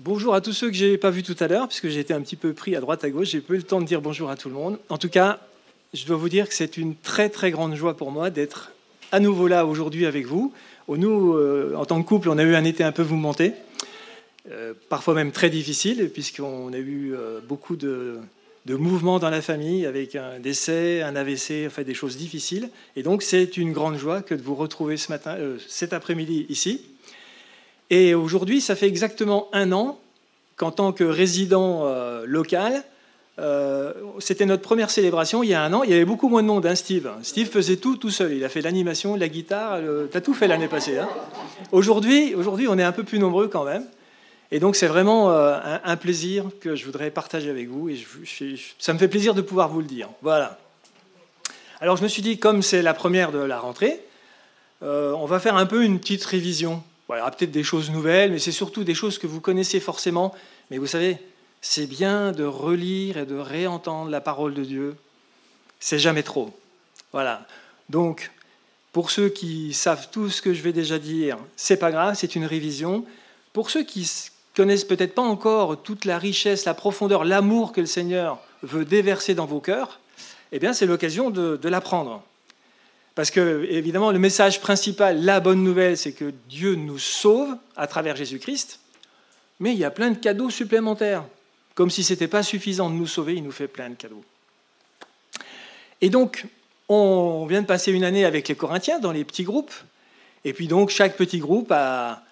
Bonjour à tous ceux que je n'ai pas vus tout à l'heure, puisque j'ai été un petit peu pris à droite à gauche, j'ai pas eu le temps de dire bonjour à tout le monde. En tout cas, je dois vous dire que c'est une très très grande joie pour moi d'être à nouveau là aujourd'hui avec vous. Nous, euh, en tant que couple, on a eu un été un peu mouvementé, euh, parfois même très difficile, puisqu'on a eu euh, beaucoup de, mouvements dans la famille, avec un décès, un AVC, enfin des choses difficiles. Et donc, c'est une grande joie que de vous retrouver cet après-midi ici. Et aujourd'hui, ça fait exactement un an qu'en tant que résident euh, local, euh, c'était notre première célébration il y a un an. Il y avait beaucoup moins de monde, hein, Steve. Steve faisait tout tout seul. Il a fait l'animation, la guitare. Tu as tout fait l'année passée. Hein. Aujourd'hui, aujourd'hui, on est un peu plus nombreux quand même. Et donc, c'est vraiment euh, un, plaisir que je voudrais partager avec vous. Et ça me fait plaisir de pouvoir vous le dire. Voilà. Alors, je me suis dit, comme c'est la première de la rentrée, on va faire un peu une petite révision il y aura peut-être des choses nouvelles, mais c'est surtout des choses que vous connaissez forcément. Mais vous savez, c'est bien de relire et de réentendre la parole de Dieu. C'est jamais trop. Voilà. Donc, pour ceux qui savent tout ce que je vais déjà dire, c'est pas grave, c'est une révision. Pour ceux qui connaissent peut-être pas encore toute la richesse, la profondeur, l'amour que le Seigneur veut déverser dans vos cœurs, eh bien, c'est l'occasion de l'apprendre. Parce que, évidemment, le message principal, la bonne nouvelle, c'est que Dieu nous sauve à travers Jésus-Christ, mais il y a plein de cadeaux supplémentaires. Comme si ce n'était pas suffisant de nous sauver, il nous fait plein de cadeaux. Et donc, on vient de passer une année avec les Corinthiens dans les petits groupes, et puis donc chaque petit groupe a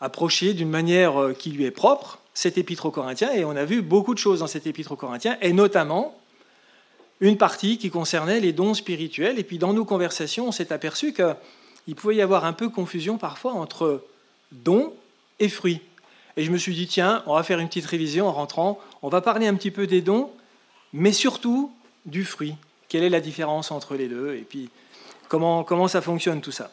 approché d'une manière euh, qui lui est propre cet épître aux Corinthiens, et on a vu beaucoup de choses dans cet épître aux Corinthiens, et notamment une partie qui concernait les dons spirituels. Et puis dans nos conversations, on s'est aperçu qu'il pouvait y avoir un peu confusion parfois entre dons et fruits. Et je me suis dit, tiens, on va faire une petite révision en rentrant, on va parler un petit peu des dons, mais surtout du fruit. Quelle est la différence entre les deux Et puis, comment, comment ça fonctionne tout ça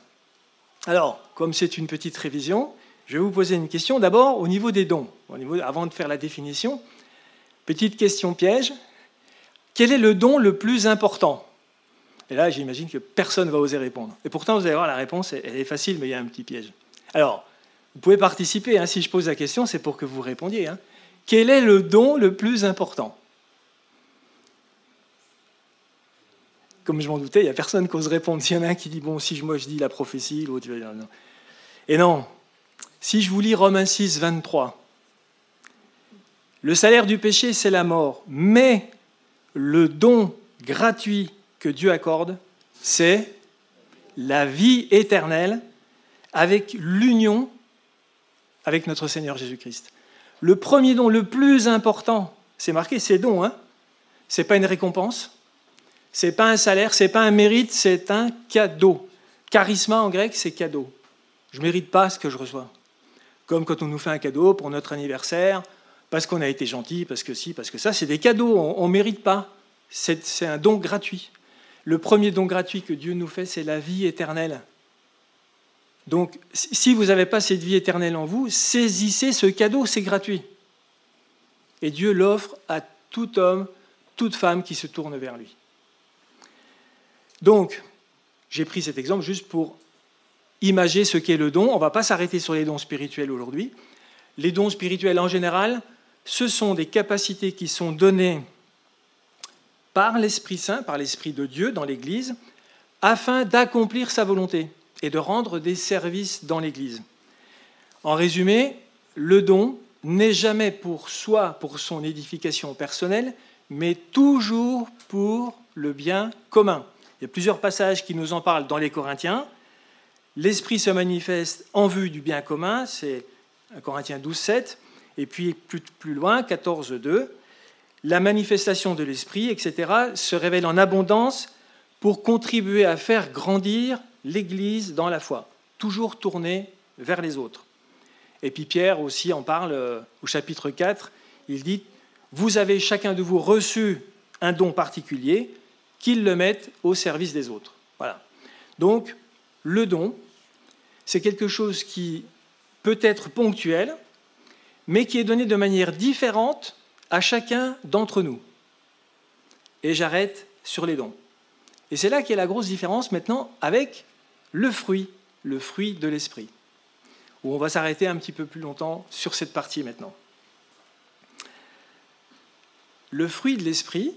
Alors, comme c'est une petite révision, je vais vous poser une question d'abord au niveau des dons. Avant de faire la définition, petite question piège. Quel est le don le plus important? Et là, j'imagine que personne ne va oser répondre. Et pourtant, vous allez voir, la réponse, elle est facile, mais il y a un petit piège. Alors, vous pouvez participer. Hein, si je pose la question, c'est pour que vous répondiez. Hein. Quel est le don le plus important? Comme je m'en doutais, il n'y a personne qui ose répondre. S'il y en a un qui dit, bon, si moi je dis la prophétie, l'autre va dire. Et non, si je vous lis Romains 6, 23, le salaire du péché, c'est la mort, mais le don gratuit que Dieu accorde, c'est la vie éternelle avec l'union avec notre Seigneur Jésus-Christ. Le premier don, le plus important, c'est marqué, c'est don. Hein ce n'est pas une récompense, ce n'est pas un salaire, ce n'est pas un mérite, c'est un cadeau. Charisma en grec, c'est cadeau. Je ne mérite pas ce que je reçois. Comme quand on nous fait un cadeau pour notre anniversaire, parce qu'on a été gentil, parce que si, parce que ça, c'est des cadeaux, on ne mérite pas. C'est un don gratuit. Le premier don gratuit que Dieu nous fait, c'est la vie éternelle. Donc, si vous n'avez pas cette vie éternelle en vous, saisissez ce cadeau, c'est gratuit. Et Dieu l'offre à tout homme, toute femme qui se tourne vers lui. Donc, j'ai pris cet exemple juste pour imager ce qu'est le don. On ne va pas s'arrêter sur les dons spirituels aujourd'hui. Les dons spirituels en général, ce sont des capacités qui sont données par l'Esprit Saint, par l'Esprit de Dieu dans l'Église, afin d'accomplir sa volonté et de rendre des services dans l'Église. En résumé, le don n'est jamais pour soi, pour son édification personnelle, mais toujours pour le bien commun. Il y a plusieurs passages qui nous en parlent dans les Corinthiens. L'Esprit se manifeste en vue du bien commun, c'est Corinthiens 12, 7. Et puis plus, plus loin, 14, 2, la manifestation de l'Esprit, etc., se révèle en abondance pour contribuer à faire grandir l'Église dans la foi, toujours tournée vers les autres. Et puis Pierre aussi en parle euh, au chapitre 4, il dit, vous avez chacun de vous reçu un don particulier, qu'il le mette au service des autres. Voilà. Donc, le don, c'est quelque chose qui peut être ponctuel, mais qui est donné de manière différente à chacun d'entre nous. Et j'arrête sur les dons. Et c'est là qu'est la grosse différence maintenant avec le fruit, le fruit de l'esprit, où on va s'arrêter un petit peu plus longtemps sur cette partie maintenant. Le fruit de l'esprit,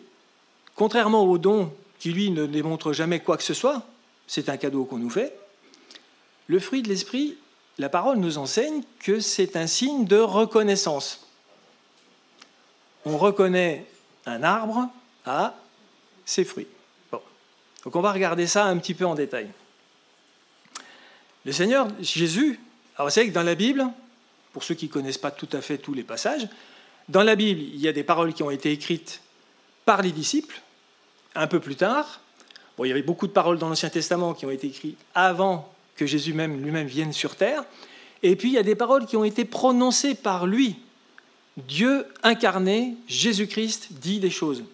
contrairement au don qui lui ne démontre jamais quoi que ce soit, c'est un cadeau qu'on nous fait, le fruit de l'esprit, la parole nous enseigne que c'est un signe de reconnaissance. On reconnaît un arbre à ses fruits. Donc on va regarder ça un petit peu en détail. Le Seigneur Jésus, alors vous savez que dans la Bible, pour ceux qui ne connaissent pas tout à fait tous les passages, dans la Bible, il y a des paroles qui ont été écrites par les disciples, un peu plus tard. Bon, il y avait beaucoup de paroles dans l'Ancien Testament qui ont été écrites avant que Jésus même lui-même vienne sur terre. Et puis il y a des paroles qui ont été prononcées par lui. Dieu incarné, Jésus-Christ dit des choses.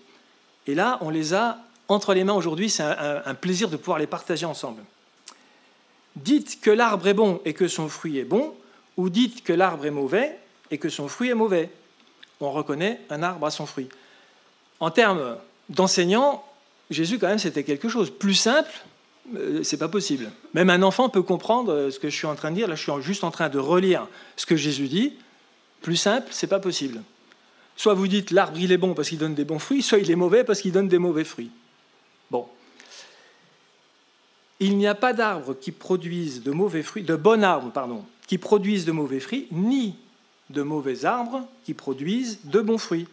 Et là, on les a entre les mains aujourd'hui. C'est un, plaisir de pouvoir les partager ensemble. Dites que l'arbre est bon et que son fruit est bon, ou dites que l'arbre est mauvais et que son fruit est mauvais. On reconnaît un arbre à son fruit. En termes d'enseignant, Jésus, quand même, c'était quelque chose. Plus simple, c'est pas possible. Même un enfant peut comprendre euh, ce que je suis en train de dire. Là, je suis juste en train de relire ce que Jésus dit. Plus simple, c'est pas possible. Soit vous dites l'arbre il est bon parce qu'il donne des bons fruits, soit il est mauvais parce qu'il donne des mauvais fruits. Bon. Il n'y a pas d'arbres qui produisent de mauvais fruits, de bons arbres, pardon, qui produisent de mauvais fruits, ni de mauvais arbres qui produisent de bons fruits.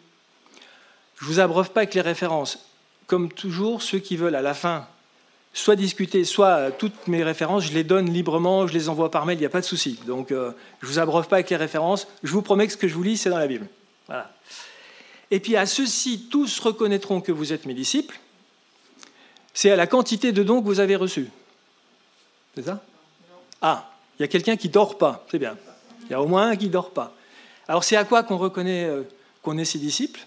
Je vous abreuve pas avec les références. Comme toujours, ceux qui veulent à la fin soit discuter, soit toutes mes références, je les donne librement, je les envoie par mail, il n'y a pas de souci. Donc euh, je ne vous abreuve pas avec les références, je vous promets que ce que je vous lis, c'est dans la Bible. Voilà. Et puis à ceux-ci, tous reconnaîtront que vous êtes mes disciples, c'est à la quantité de dons que vous avez reçus. C'est ça? Ah, il y a quelqu'un qui dort pas, c'est bien. Il y a au moins un qui dort pas. Alors c'est à quoi qu'on reconnaît euh, qu'on est ses disciples?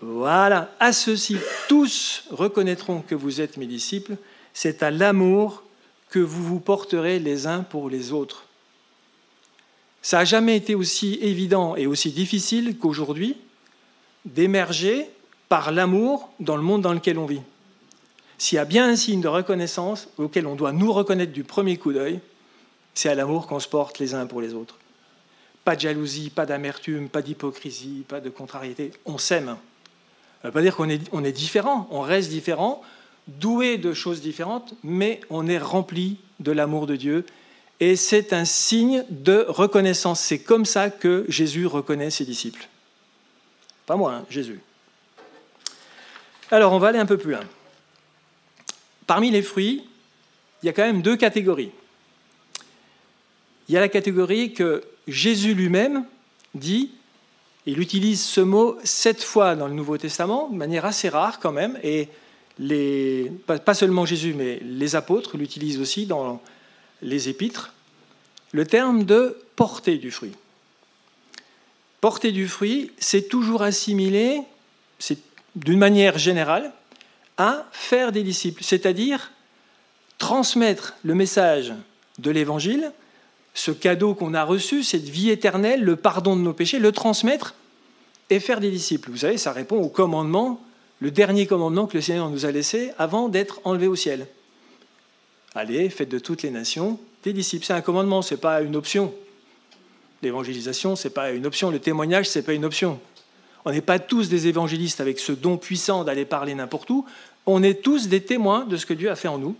Voilà, à ceux-ci, tous reconnaîtront que vous êtes mes disciples, c'est à l'amour que vous vous porterez les uns pour les autres. Ça n'a jamais été aussi évident et aussi difficile qu'aujourd'hui d'émerger par l'amour dans le monde dans lequel on vit. S'il y a bien un signe de reconnaissance auquel on doit nous reconnaître du premier coup d'œil, c'est à l'amour qu'on se porte les uns pour les autres. Pas de jalousie, pas d'amertume, pas d'hypocrisie, pas de contrariété. On s'aime. Ça ne veut pas dire qu'on est, différent, on reste différent, doué de choses différentes, mais on est rempli de l'amour de Dieu. Et c'est un signe de reconnaissance. C'est comme ça que Jésus reconnaît ses disciples. Pas moi, hein, Jésus. Alors, on va aller un peu plus loin. Parmi les fruits, il y a quand même deux catégories. Il y a la catégorie que Jésus lui-même dit, il utilise ce mot sept fois dans le Nouveau Testament, de manière assez rare quand même, et pas seulement Jésus, mais les apôtres l'utilisent aussi dans les épîtres, le terme de porter du fruit. Porter du fruit, c'est toujours assimilé, c'est d'une manière générale, à faire des disciples, c'est-à-dire transmettre le message de l'Évangile, ce cadeau qu'on a reçu, cette vie éternelle, le pardon de nos péchés, le transmettre et faire des disciples. Vous savez, ça répond au commandement, le dernier commandement que le Seigneur nous a laissé avant d'être enlevé au ciel. Allez, faites de toutes les nations des disciples. C'est un commandement, ce n'est pas une option. L'évangélisation, ce n'est pas une option. Le témoignage, ce n'est pas une option. On n'est pas tous des évangélistes avec ce don puissant d'aller parler n'importe où. On est tous des témoins de ce que Dieu a fait en nous,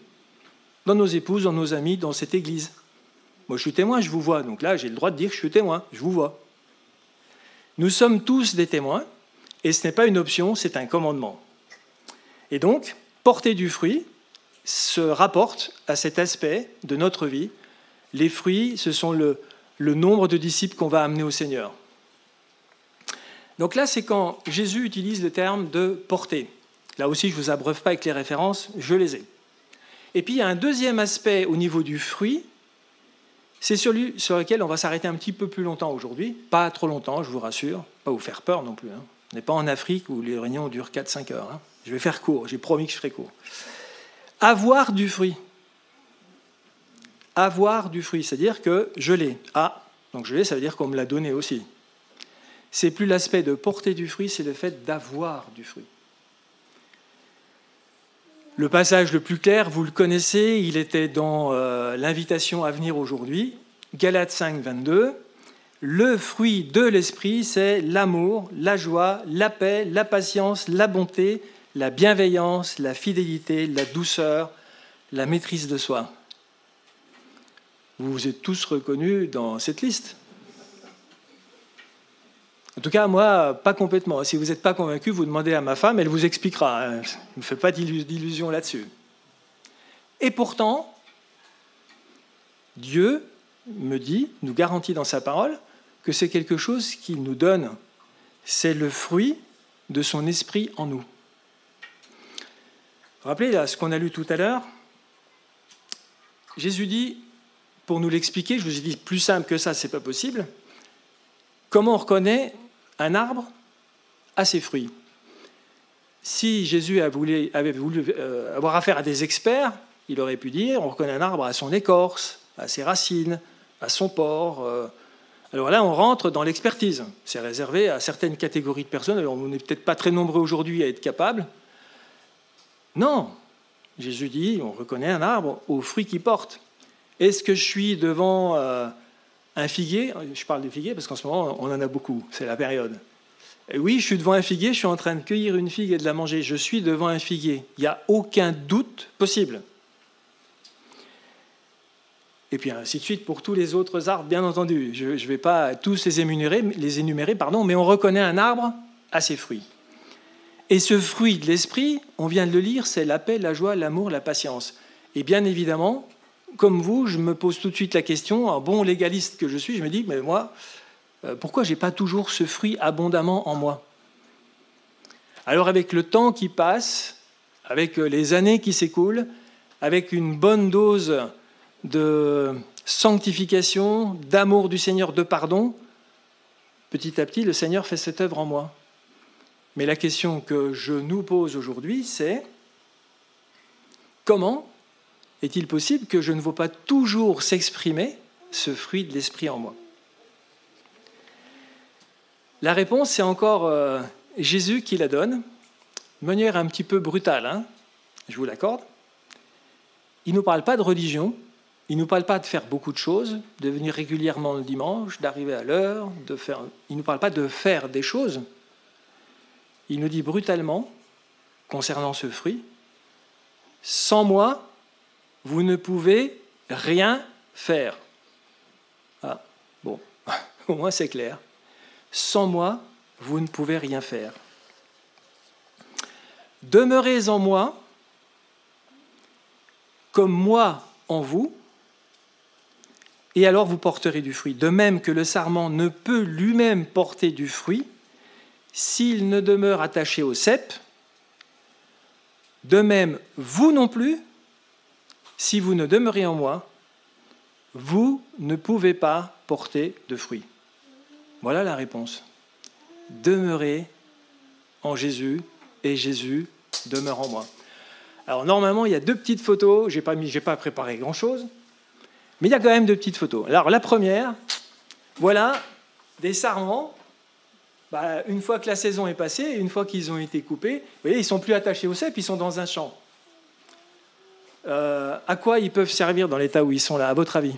dans nos épouses, dans nos amis, dans cette Église. Moi, je suis témoin, je vous vois. Donc là, j'ai le droit de dire que je suis témoin, je vous vois. Nous sommes tous des témoins, et ce n'est pas une option, c'est un commandement. Et donc, porter du fruit se rapporte à cet aspect de notre vie. Les fruits, ce sont le, le nombre de disciples qu'on va amener au Seigneur. Donc là, c'est quand Jésus utilise le terme de porter. Là aussi, je ne vous abreuve pas avec les références, je les ai. Et puis, il y a un deuxième aspect au niveau du fruit, c'est celui sur lequel on va s'arrêter un petit peu plus longtemps aujourd'hui. Pas trop longtemps, je vous rassure, pas vous faire peur non plus. Hein. On n'est pas en Afrique où les réunions durent 4-5 heures. Hein. Je vais faire court, j'ai promis que je ferai court. Avoir du fruit. Avoir du fruit, c'est-à-dire que je l'ai. Ah, donc je l'ai, ça veut dire qu'on me l'a donné aussi c'est plus l'aspect de porter du fruit, c'est le fait d'avoir du fruit. Le passage le plus clair, vous le connaissez, il était dans euh, l'invitation à venir aujourd'hui, Galates 5, 22. Le fruit de l'esprit, c'est l'amour, la joie, la paix, la patience, la bonté, la bienveillance, la fidélité, la douceur, la maîtrise de soi. Vous vous êtes tous reconnus dans cette liste. En tout cas, moi, pas complètement. Si vous n'êtes pas convaincu, vous demandez à ma femme, elle vous expliquera. Je ne me fais pas d'illusions là-dessus. Et pourtant, Dieu me dit, nous garantit dans sa parole, que c'est quelque chose qu'il nous donne. C'est le fruit de son esprit en nous. Rappelez là, ce qu'on a lu tout à l'heure? Jésus dit, pour nous l'expliquer, je vous ai dit plus simple que ça, c'est pas possible. Comment on reconnaît un arbre à ses fruits Si Jésus avait voulu euh, avoir affaire à des experts, il aurait pu dire on reconnaît un arbre à son écorce, à ses racines, à son port. Euh. Alors là, on rentre dans l'expertise. C'est réservé à certaines catégories de personnes. On n'est peut-être pas très nombreux aujourd'hui à être capables. Non, Jésus dit, on reconnaît un arbre aux fruits qu'il porte. Est-ce que je suis devant euh, un figuier Je parle des figuiers parce qu'en ce moment, on en a beaucoup, c'est la période. Oui, je suis devant un figuier, je suis en train de cueillir une figue et de la manger. Je suis devant un figuier. Il n'y a aucun doute possible. Et puis ainsi de suite pour tous les autres arbres, bien entendu. Je ne vais pas tous les énumérer, les énumérer pardon, mais on reconnaît un arbre à ses fruits. Et ce fruit de l'esprit, on vient de le lire, c'est la paix, la joie, l'amour, la patience. Et bien évidemment, comme vous, je me pose tout de suite la question, un bon légaliste que je suis, je me dis, mais moi, euh, pourquoi j'ai pas toujours ce fruit abondamment en moi? Alors avec le temps qui passe, avec les années qui s'écoulent, avec une bonne dose de sanctification, d'amour du Seigneur, de pardon, petit à petit, le Seigneur fait cette œuvre en moi. Mais la question que je nous pose aujourd'hui, c'est comment est-il possible que je ne vois pas toujours s'exprimer ce fruit de l'esprit en moi? La réponse, c'est encore euh, Jésus qui la donne, de manière un petit peu brutale, hein je vous l'accorde. Il ne nous parle pas de religion, il ne nous parle pas de faire beaucoup de choses, de venir régulièrement le dimanche, d'arriver à l'heure, de faire. Il ne nous parle pas de faire des choses. Il nous dit brutalement, concernant ce fruit, sans moi, vous ne pouvez rien faire. Ah, bon, au moins c'est clair. Sans moi, vous ne pouvez rien faire. Demeurez en moi, comme moi en vous, et alors vous porterez du fruit. De même que le sarment ne peut lui-même porter du fruit s'il ne demeure attaché au cep, de même vous non plus, si vous ne demeurez en moi, vous ne pouvez pas porter de fruit. Voilà la réponse. Demeurez en Jésus et Jésus demeure en moi. Alors normalement, il y a deux petites photos, je n'ai pas, pas préparé grand-chose, mais il y a quand même deux petites photos. Alors la première, voilà des sarments. Bah, une fois que la saison est passée, une fois qu'ils ont été coupés, vous voyez, ils sont plus attachés au cep, ils sont dans un champ. Euh, à quoi ils peuvent servir dans l'état où ils sont là, à votre avis?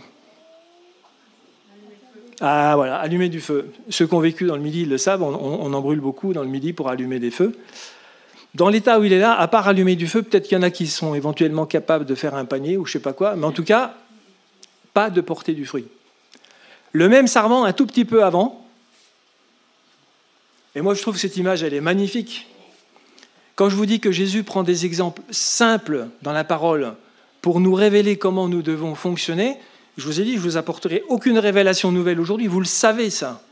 Ah voilà, allumer du feu. Ceux qui ont vécu dans le Midi le savent, on, en brûle beaucoup dans le Midi pour allumer des feux. Dans l'état où il est là, à part allumer du feu, peut-être qu'il y en a qui sont éventuellement capables de faire un panier ou je sais pas quoi, mais en tout cas, pas de porter du fruit. Le même sarment un tout petit peu avant. Et moi, je trouve cette image, elle est magnifique. Quand je vous dis que Jésus prend des exemples simples dans la parole pour nous révéler comment nous devons fonctionner, je vous ai dit, je vous apporterai aucune révélation nouvelle aujourd'hui. Vous le savez, ça.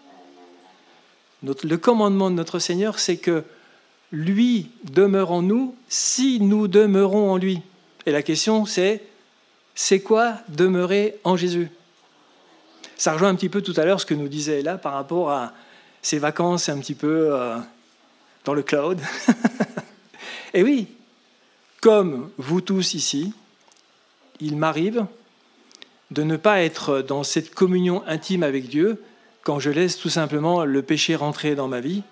le commandement de notre Seigneur, c'est que lui demeure en nous si nous demeurons en lui. Et la question, c'est c'est quoi demeurer en Jésus? Ça rejoint un petit peu tout à l'heure ce que nous disait là par rapport à ces vacances un petit peu euh, dans le cloud. Et oui, comme vous tous ici, il m'arrive de ne pas être dans cette communion intime avec Dieu quand je laisse tout simplement le péché rentrer dans ma vie.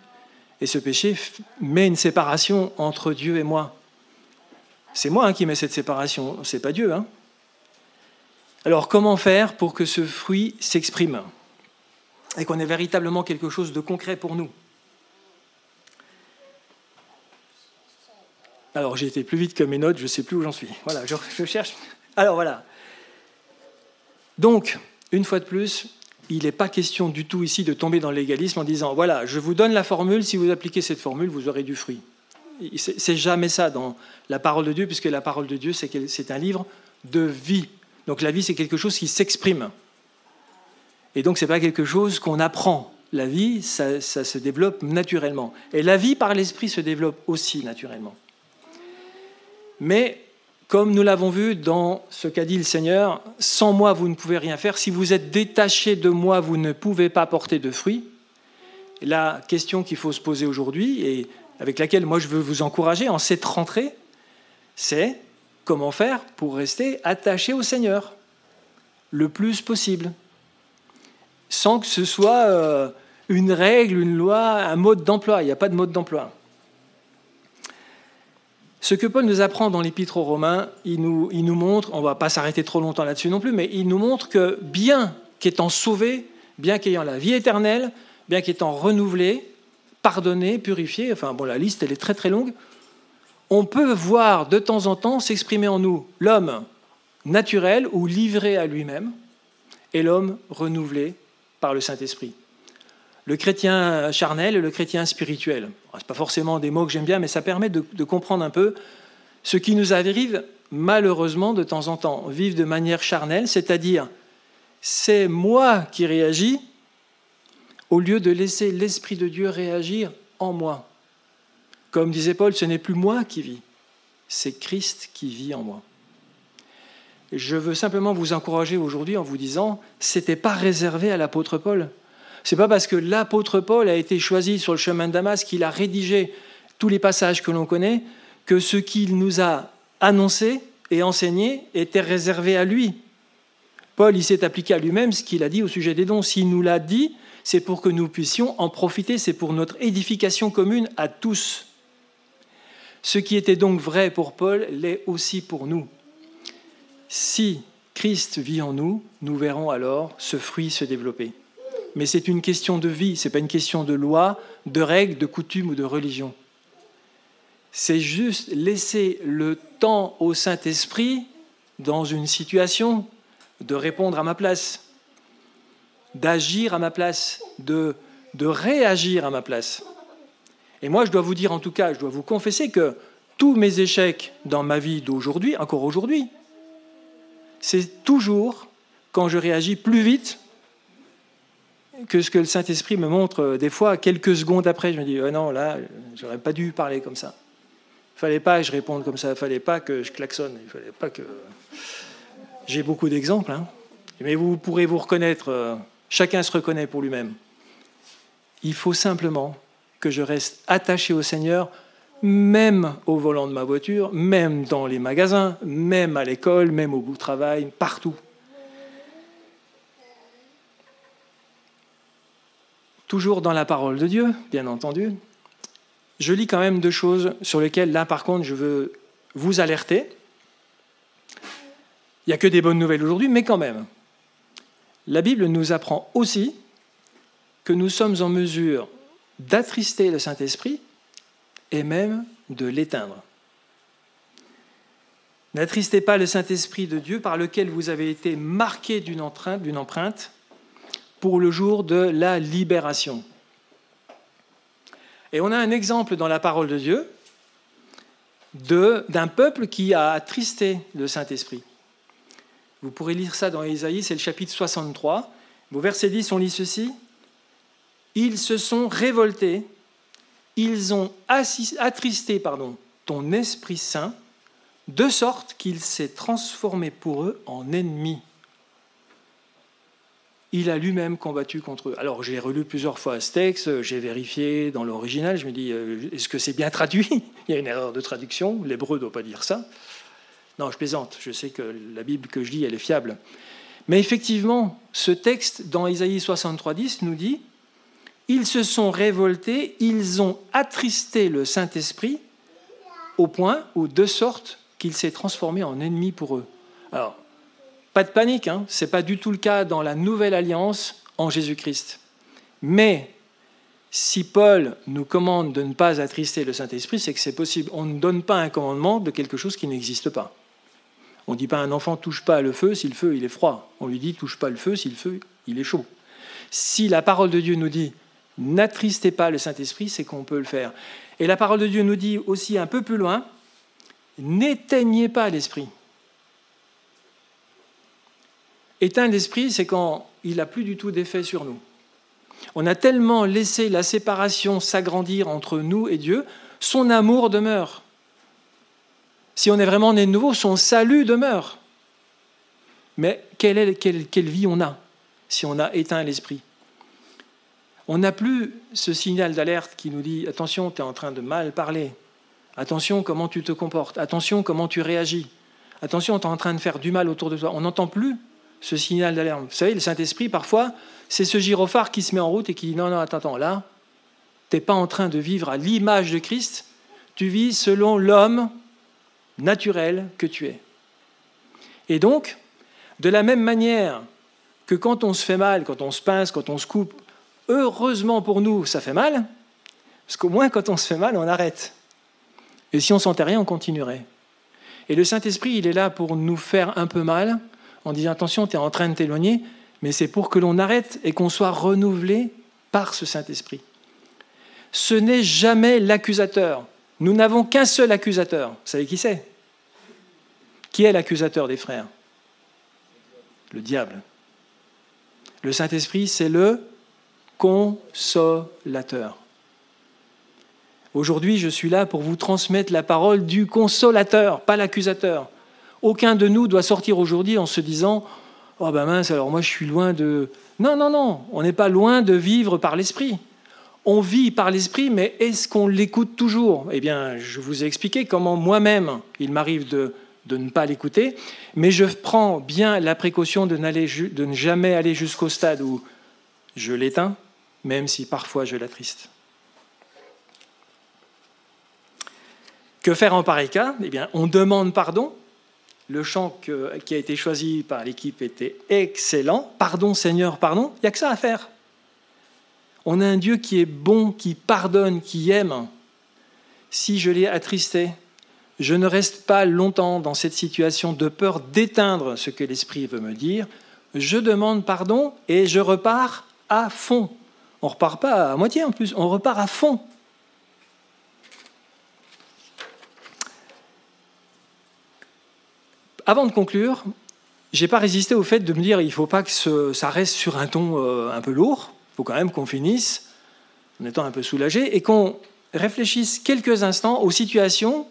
Et ce péché met une séparation entre Dieu et moi. C'est moi hein, qui mets cette séparation, c'est pas Dieu. Hein. Alors comment faire pour que ce fruit s'exprime et qu'on ait véritablement quelque chose de concret pour nous? Alors j'ai été plus vite que mes notes, je ne sais plus où j'en suis. Voilà, je, cherche. Alors voilà. Donc, une fois de plus, il n'est pas question du tout ici de tomber dans l'égalisme en disant voilà, je vous donne la formule, si vous appliquez cette formule, vous aurez du fruit. C'est jamais ça dans la parole de Dieu, puisque la parole de Dieu, c'est un livre de vie. Donc la vie, c'est quelque chose qui s'exprime. Et donc, ce n'est pas quelque chose qu'on apprend. La vie, ça, se développe naturellement. Et la vie par l'esprit se développe aussi naturellement. Mais, comme nous l'avons vu dans ce qu'a dit le Seigneur, sans moi, vous ne pouvez rien faire. Si vous êtes détaché de moi, vous ne pouvez pas porter de fruits. La question qu'il faut se poser aujourd'hui, et avec laquelle moi je veux vous encourager en cette rentrée, c'est comment faire pour rester attaché au Seigneur le plus possible sans que ce soit euh, une règle, une loi, un mode d'emploi. Il n'y a pas de mode d'emploi. Ce que Paul nous apprend dans l'Épître aux Romains, il nous, montre, on ne va pas s'arrêter trop longtemps là-dessus non plus, mais il nous montre que bien qu'étant sauvé, bien qu'ayant la vie éternelle, bien qu'étant renouvelé, pardonné, purifié, enfin bon, la liste elle est très très longue, on peut voir de temps en temps s'exprimer en nous l'homme naturel ou livré à lui-même et l'homme renouvelé par le Saint-Esprit. Le chrétien charnel et le chrétien spirituel. Ce pas forcément des mots que j'aime bien, mais ça permet de, de, comprendre un peu ce qui nous arrive malheureusement de temps en temps. Vivre de manière charnelle, c'est-à-dire c'est moi qui réagis au lieu de laisser l'Esprit de Dieu réagir en moi. Comme disait Paul, ce n'est plus moi qui vis, c'est Christ qui vit en moi. Je veux simplement vous encourager aujourd'hui en vous disant, c'était pas réservé à l'apôtre Paul. C'est pas parce que l'apôtre Paul a été choisi sur le chemin de Damas qu'il a rédigé tous les passages que l'on connaît que ce qu'il nous a annoncé et enseigné était réservé à lui. Paul, il s'est appliqué à lui-même ce qu'il a dit au sujet des dons. S'il nous l'a dit, c'est pour que nous puissions en profiter, c'est pour notre édification commune à tous. Ce qui était donc vrai pour Paul l'est aussi pour nous. Si Christ vit en nous, nous verrons alors ce fruit se développer. Mais c'est une question de vie, ce n'est pas une question de loi, de règles, de coutumes ou de religion. C'est juste laisser le temps au Saint-Esprit dans une situation de répondre à ma place, d'agir à ma place, de, réagir à ma place. Et moi, je dois vous dire en tout cas, je dois vous confesser que tous mes échecs dans ma vie d'aujourd'hui, encore aujourd'hui, c'est toujours quand je réagis plus vite que ce que le Saint-Esprit me montre euh, des fois, quelques secondes après, je me dis, oh non, là, j'aurais pas dû parler comme ça. Il fallait pas que je réponde comme ça, il fallait pas que je klaxonne, il fallait pas que... J'ai beaucoup d'exemples, hein. mais vous pourrez vous reconnaître, euh, chacun se reconnaît pour lui-même. Il faut simplement que je reste attaché au Seigneur même au volant de ma voiture, même dans les magasins, même à l'école, même au bout de travail, partout. Toujours dans la parole de Dieu, bien entendu. Je lis quand même deux choses sur lesquelles, là par contre, je veux vous alerter. Il n'y a que des bonnes nouvelles aujourd'hui, mais quand même. La Bible nous apprend aussi que nous sommes en mesure d'attrister le Saint-Esprit et même de l'éteindre. N'attristez pas le Saint-Esprit de Dieu par lequel vous avez été marqué d'une empreinte, pour le jour de la libération. Et on a un exemple dans la parole de Dieu d'un peuple qui a attristé le Saint-Esprit. Vous pourrez lire ça dans Isaïe, c'est le chapitre 63. Au verset 10, on lit ceci. Ils se sont révoltés ils ont attristé pardon, ton Esprit Saint, de sorte qu'il s'est transformé pour eux en ennemi. Il a lui-même combattu contre eux. Alors j'ai relu plusieurs fois ce texte, j'ai vérifié dans l'original, je me dis, euh, est-ce que c'est bien traduit? Il y a une erreur de traduction, l'hébreu ne doit pas dire ça. Non, je plaisante, je sais que la Bible que je lis, elle est fiable. Mais effectivement, ce texte dans Isaïe 63.10 nous dit, ils se sont révoltés, ils ont attristé le Saint-Esprit au point où, de sorte qu'il s'est transformé en ennemi pour eux. Pas de panique, hein, ce n'est pas du tout le cas dans la nouvelle alliance en Jésus-Christ. Mais si Paul nous commande de ne pas attrister le Saint-Esprit, c'est que c'est possible. On ne donne pas un commandement de quelque chose qui n'existe pas. On ne dit pas à un enfant touche pas le feu si le feu il est froid. On lui dit touche pas le feu si le feu il est chaud. Si la parole de Dieu nous dit n'attristez pas le Saint-Esprit, c'est qu'on peut le faire. Et la parole de Dieu nous dit aussi un peu plus loin n'éteignez pas l'esprit. Éteindre l'esprit, c'est quand il n'a plus du tout d'effet sur nous. On a tellement laissé la séparation s'agrandir entre nous et Dieu, son amour demeure. Si on est vraiment né de nouveau, son salut demeure. Mais quelle, est, vie on a si on a éteint l'esprit? On n'a plus ce signal d'alerte qui nous dit attention, tu es en train de mal parler. Attention comment tu te comportes. Attention comment tu réagis. Attention, tu es en train de faire du mal autour de toi. On n'entend plus ce signal d'alerte. Vous savez, le Saint-Esprit, parfois, c'est ce gyrophare qui se met en route et qui dit non, non, attends, attends, là, tu n'es pas en train de vivre à l'image de Christ, tu vis selon l'homme naturel que tu es. Et donc, de la même manière que quand on se fait mal, quand on se pince, quand on se coupe, heureusement pour nous, ça fait mal, parce qu'au moins quand on se fait mal, on arrête. Et si on sentait rien, on continuerait. Et le Saint-Esprit, il est là pour nous faire un peu mal, en disant attention, tu es en train de t'éloigner, mais c'est pour que l'on arrête et qu'on soit renouvelé par ce Saint-Esprit. Ce n'est jamais l'accusateur. Nous n'avons qu'un seul accusateur. Vous savez qui c'est? Qui est l'accusateur des frères? Le diable. Le Saint-Esprit, c'est le consolateur. Aujourd'hui, je suis là pour vous transmettre la parole du consolateur, pas l'accusateur. Aucun de nous doit sortir aujourd'hui en se disant Oh ben mince, alors moi je suis loin de. Non, non, non, on n'est pas loin de vivre par l'esprit. On vit par l'esprit, mais est-ce qu'on l'écoute toujours? Eh bien, je vous ai expliqué comment moi-même, il m'arrive de, ne pas l'écouter, mais je prends bien la précaution de ne jamais aller jusqu'au stade où je l'éteins, même si parfois je l'attriste. Que faire en pareil cas? Eh bien, on demande pardon. Le chant qui a été choisi par l'équipe était excellent. Pardon Seigneur, pardon. Il n'y a que ça à faire. On a un Dieu qui est bon, qui pardonne, qui aime. Si je l'ai attristé, je ne reste pas longtemps dans cette situation de peur d'éteindre ce que l'Esprit veut me dire. Je demande pardon et je repars à fond. On repart pas à moitié en plus, on repart à fond. Avant de conclure, j'ai pas résisté au fait de me dire il faut pas que ça reste sur un ton euh, un peu lourd. Il faut quand même qu'on finisse en étant un peu soulagé et qu'on réfléchisse quelques instants aux situations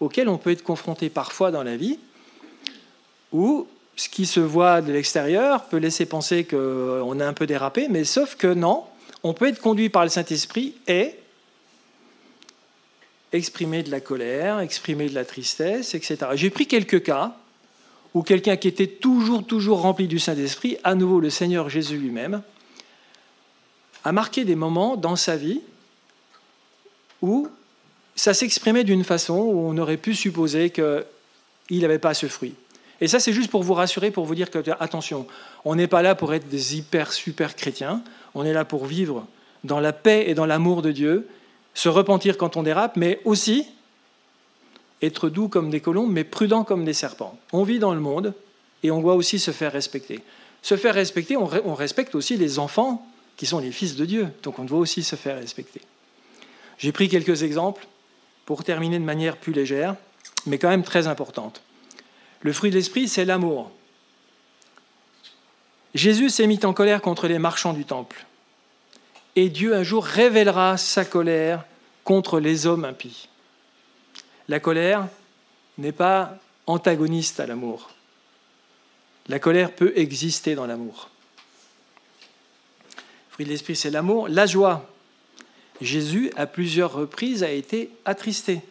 auxquelles on peut être confronté parfois dans la vie, où ce qui se voit de l'extérieur peut laisser penser qu'on a un peu dérapé, mais sauf que non, on peut être conduit par le Saint-Esprit et exprimer de la colère, exprimer de la tristesse, etc. J'ai pris quelques cas où quelqu'un qui était toujours, toujours rempli du Saint-Esprit, à nouveau le Seigneur Jésus lui-même, a marqué des moments dans sa vie où ça s'exprimait d'une façon où on aurait pu supposer qu'il n'avait pas ce fruit. Et ça, c'est juste pour vous rassurer, pour vous dire que, attention, on n'est pas là pour être des hyper, super chrétiens, on est là pour vivre dans la paix et dans l'amour de Dieu, se repentir quand on dérape, mais aussi être doux comme des colombes, mais prudent comme des serpents. On vit dans le monde et on doit aussi se faire respecter. Se faire respecter, on, respecte aussi les enfants qui sont les fils de Dieu, donc on doit aussi se faire respecter. J'ai pris quelques exemples pour terminer de manière plus légère, mais quand même très importante. Le fruit de l'esprit, c'est l'amour. Jésus s'est mis en colère contre les marchands du temple et Dieu un jour révélera sa colère contre les hommes impies. La colère n'est pas antagoniste à l'amour. La colère peut exister dans l'amour. Fruit de l'esprit, c'est l'amour. La joie. Jésus, à plusieurs reprises, a été attristé.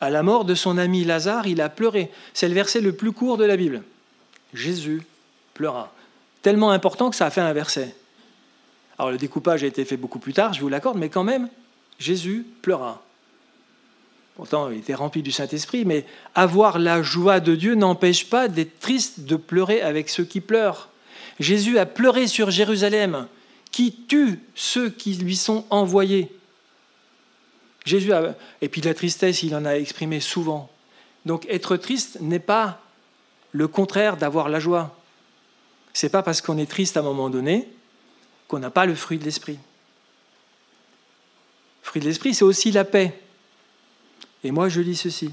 À la mort de son ami Lazare, il a pleuré. C'est le verset le plus court de la Bible. Jésus pleura. Tellement important que ça a fait un verset. Alors le découpage a été fait beaucoup plus tard, je vous l'accorde, mais quand même, Jésus pleura. Pourtant, il était rempli du Saint-Esprit, mais avoir la joie de Dieu n'empêche pas d'être triste, de pleurer avec ceux qui pleurent. Jésus a pleuré sur Jérusalem, qui tue ceux qui lui sont envoyés? Jésus et puis la tristesse, il en a exprimé souvent. Donc être triste n'est pas le contraire d'avoir la joie. C'est pas parce qu'on est triste à un moment donné qu'on n'a pas le fruit de l'esprit. Fruit de l'esprit, c'est aussi la paix. Et moi, je lis ceci.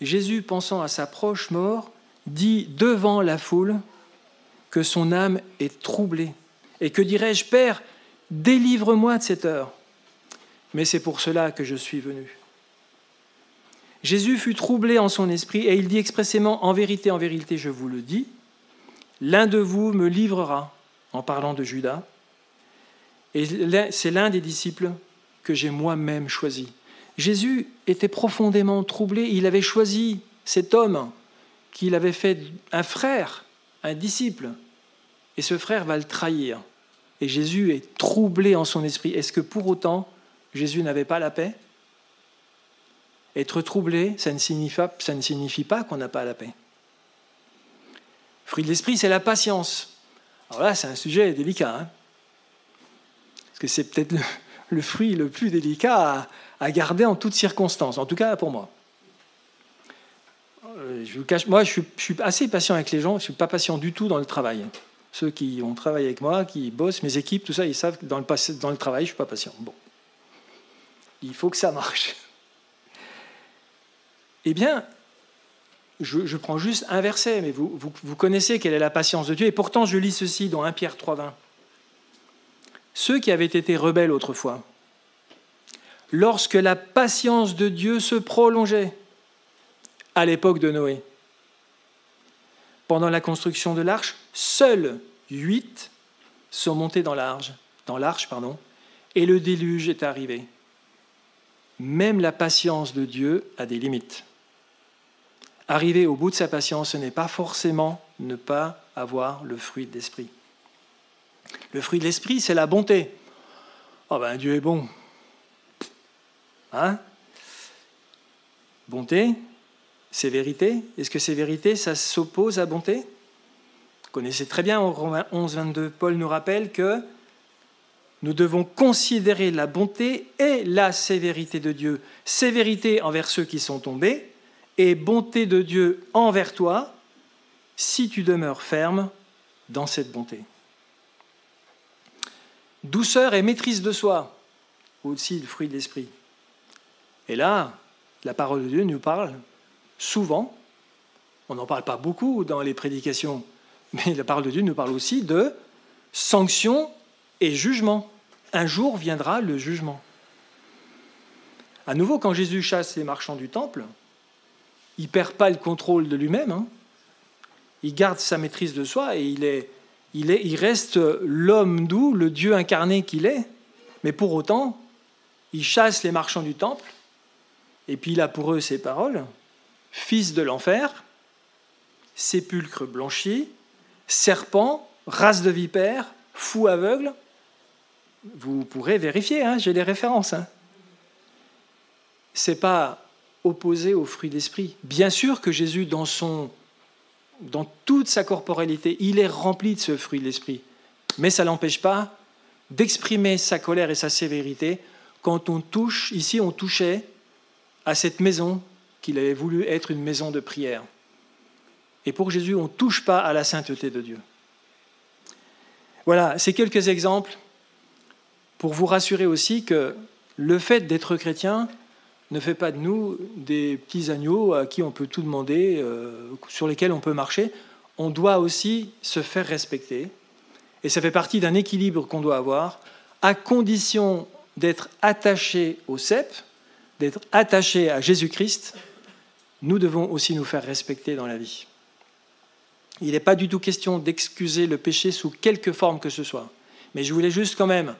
Jésus, pensant à sa proche mort, dit devant la foule que son âme est troublée. Et que dirais-je, Père, délivre-moi de cette heure. Mais c'est pour cela que je suis venu. Jésus fut troublé en son esprit et il dit expressément, en vérité, en vérité, je vous le dis, l'un de vous me livrera, en parlant de Judas, et c'est l'un des disciples que j'ai moi-même choisi. Jésus était profondément troublé, il avait choisi cet homme qu'il avait fait un frère, un disciple, et ce frère va le trahir. Et Jésus est troublé en son esprit. Est-ce que pour autant Jésus n'avait pas la paix? Être troublé, ça ne signifie, ça ne signifie pas qu'on n'a pas la paix. Fruit de l'esprit, c'est la patience. Alors là, c'est un sujet délicat. Hein Parce que c'est peut-être le, fruit le plus délicat à, garder en toutes circonstances, en tout cas pour moi. Euh, je vous cache, moi, je suis, assez patient avec les gens, je ne suis pas patient du tout dans le travail. Ceux qui ont travaillé avec moi, qui bossent, mes équipes, tout ça, ils savent que dans le, dans le travail, je ne suis pas patient. Bon. Il faut que ça marche. Eh bien, je, prends juste un verset, mais vous, connaissez quelle est la patience de Dieu. Et pourtant, je lis ceci dans 1 Pierre 3.20. Ceux qui avaient été rebelles autrefois, lorsque la patience de Dieu se prolongeait à l'époque de Noé, pendant la construction de l'arche, seuls huit sont montés dans l'arche, dans l'arche pardon, et le déluge est arrivé. Même la patience de Dieu a des limites. Arriver au bout de sa patience, ce n'est pas forcément ne pas avoir le fruit de l'esprit. Le fruit de l'esprit, c'est la bonté. Oh ben Dieu est bon. Hein? Bonté, c'est vérité. Est-ce que c'est Ça s'oppose à bonté? Vous connaissez très bien en Romains 11, 22, Paul nous rappelle que nous devons considérer la bonté et la sévérité de Dieu. Sévérité envers ceux qui sont tombés et bonté de Dieu envers toi si tu demeures ferme dans cette bonté. Douceur et maîtrise de soi, aussi le fruit de l'esprit. Et là, la parole de Dieu nous parle souvent, on n'en parle pas beaucoup dans les prédications, mais la parole de Dieu nous parle aussi de sanction et jugement. Un jour viendra le jugement. À nouveau, quand Jésus chasse les marchands du temple, il perd pas le contrôle de lui-même. Hein. Il garde sa maîtrise de soi et il, est, il, est, il reste l'homme doux, le Dieu incarné qu'il est. Mais pour autant, il chasse les marchands du temple et puis il a pour eux ces paroles fils de l'enfer, sépulcre blanchi, serpent, race de vipère, fou aveugle. Vous pourrez vérifier, hein, j'ai les références. Hein. Ce n'est pas opposé au fruit d'esprit. Bien sûr que Jésus, dans, son, dans toute sa corporalité, il est rempli de ce fruit de l'esprit. Mais ça l'empêche pas d'exprimer sa colère et sa sévérité quand on touche, ici on touchait à cette maison qu'il avait voulu être une maison de prière. Et pour Jésus, on ne touche pas à la sainteté de Dieu. Voilà, ces quelques exemples pour vous rassurer aussi que le fait d'être chrétien ne fait pas de nous des petits agneaux à qui on peut tout demander, euh, sur lesquels on peut marcher. On doit aussi se faire respecter. Et ça fait partie d'un équilibre qu'on doit avoir, à condition d'être attaché au CEP, d'être attaché à Jésus-Christ nous devons aussi nous faire respecter dans la vie. Il n'est pas du tout question d'excuser le péché sous quelque forme que ce soit. Mais je voulais juste quand même,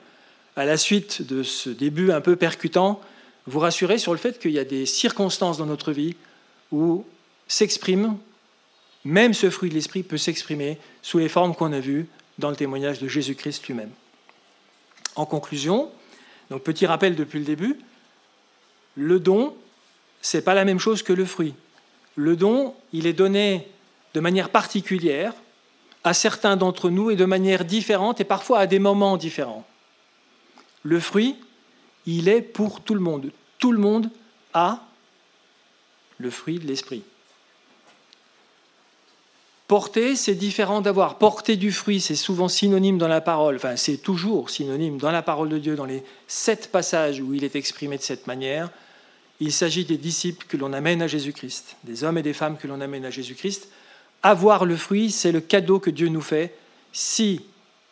à la suite de ce début un peu percutant, vous rassurer sur le fait qu'il y a des circonstances dans notre vie où s'exprime, même ce fruit de l'esprit peut s'exprimer sous les formes qu'on a vues dans le témoignage de Jésus-Christ lui-même. En conclusion, donc petit rappel depuis le début, le don c'est pas la même chose que le fruit. Le don, il est donné de manière particulière à certains d'entre nous et de manière différente et parfois à des moments différents. Le fruit, il est pour tout le monde. Tout le monde a le fruit de l'esprit. Porter, c'est différent d'avoir. Porter du fruit, c'est souvent synonyme dans la parole, enfin c'est toujours synonyme dans la parole de Dieu, dans les sept passages où il est exprimé de cette manière. Il s'agit des disciples que l'on amène à Jésus-Christ, des hommes et des femmes que l'on amène à Jésus-Christ. Avoir le fruit, c'est le cadeau que Dieu nous fait. Si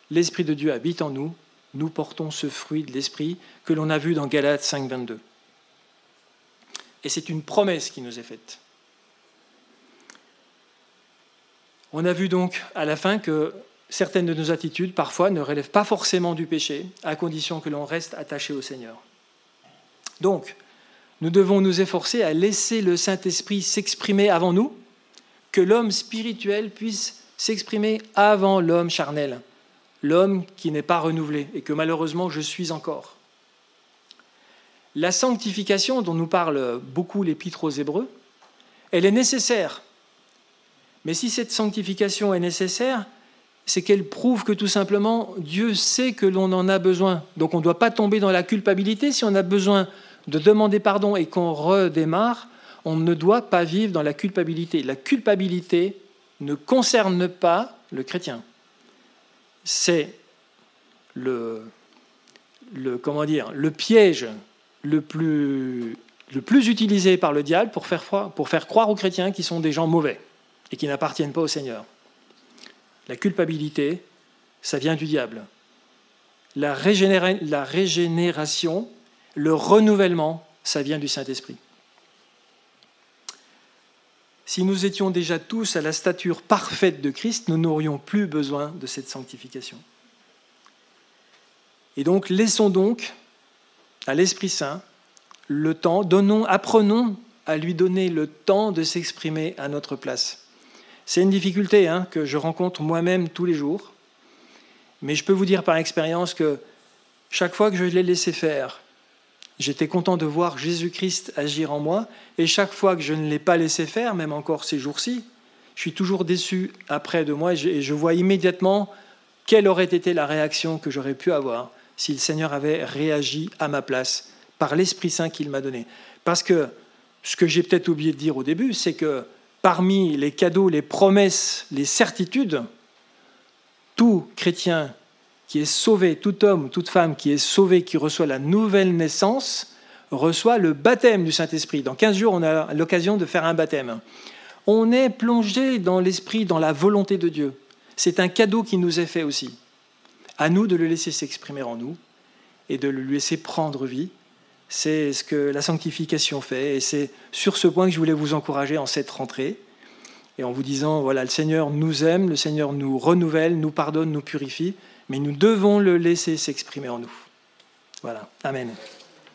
l'Esprit de Dieu habite en nous, nous portons ce fruit de l'Esprit que l'on a vu dans Galates 5, 22. Et c'est une promesse qui nous est faite. On a vu donc à la fin que certaines de nos attitudes, parfois, ne relèvent pas forcément du péché, à condition que l'on reste attaché au Seigneur. Donc, nous devons nous efforcer à laisser le Saint-Esprit s'exprimer avant nous, que l'homme spirituel puisse s'exprimer avant l'homme charnel, l'homme qui n'est pas renouvelé et que malheureusement je suis encore. La sanctification dont nous parle beaucoup l'Épître aux Hébreux, elle est nécessaire mais si cette sanctification est nécessaire, c'est qu'elle prouve que tout simplement Dieu sait que l'on en a besoin. Donc on ne doit pas tomber dans la culpabilité. Si on a besoin de demander pardon et qu'on redémarre, on ne doit pas vivre dans la culpabilité. La culpabilité ne concerne pas le chrétien. C'est le, comment dire, le piège le plus, le plus utilisé par le diable pour faire, pour faire croire aux chrétiens qu'ils sont des gens mauvais et qui n'appartiennent pas au Seigneur. La culpabilité, ça vient du diable. La, régénération, le renouvellement, ça vient du Saint-Esprit. Si nous étions déjà tous à la stature parfaite de Christ, nous n'aurions plus besoin de cette sanctification. Et donc, laissons donc à l'Esprit Saint le temps, donnons, apprenons à lui donner le temps de s'exprimer à notre place. C'est une difficulté hein, que je rencontre moi-même tous les jours. Mais je peux vous dire par expérience que chaque fois que je l'ai laissé faire, j'étais content de voir Jésus-Christ agir en moi. Et chaque fois que je ne l'ai pas laissé faire, même encore ces jours-ci, je suis toujours déçu après de moi et je vois immédiatement quelle aurait été la réaction que j'aurais pu avoir si le Seigneur avait réagi à ma place par l'Esprit Saint qu'il m'a donné. Parce que ce que j'ai peut-être oublié de dire au début, c'est que parmi les cadeaux, les promesses, les certitudes, tout chrétien qui est sauvé, tout homme, toute femme qui est sauvé, qui reçoit la nouvelle naissance, reçoit le baptême du Saint-Esprit. Dans 15 jours, on a l'occasion de faire un baptême. On est plongé dans l'Esprit, dans la volonté de Dieu. C'est un cadeau qui nous est fait aussi. À nous de le laisser s'exprimer en nous et de le laisser prendre vie c'est ce que la sanctification fait. Et c'est sur ce point que je voulais vous encourager en cette rentrée. Et en vous disant, voilà, le Seigneur nous aime, le Seigneur nous renouvelle, nous pardonne, nous purifie, mais nous devons le laisser s'exprimer en nous. Voilà. Amen.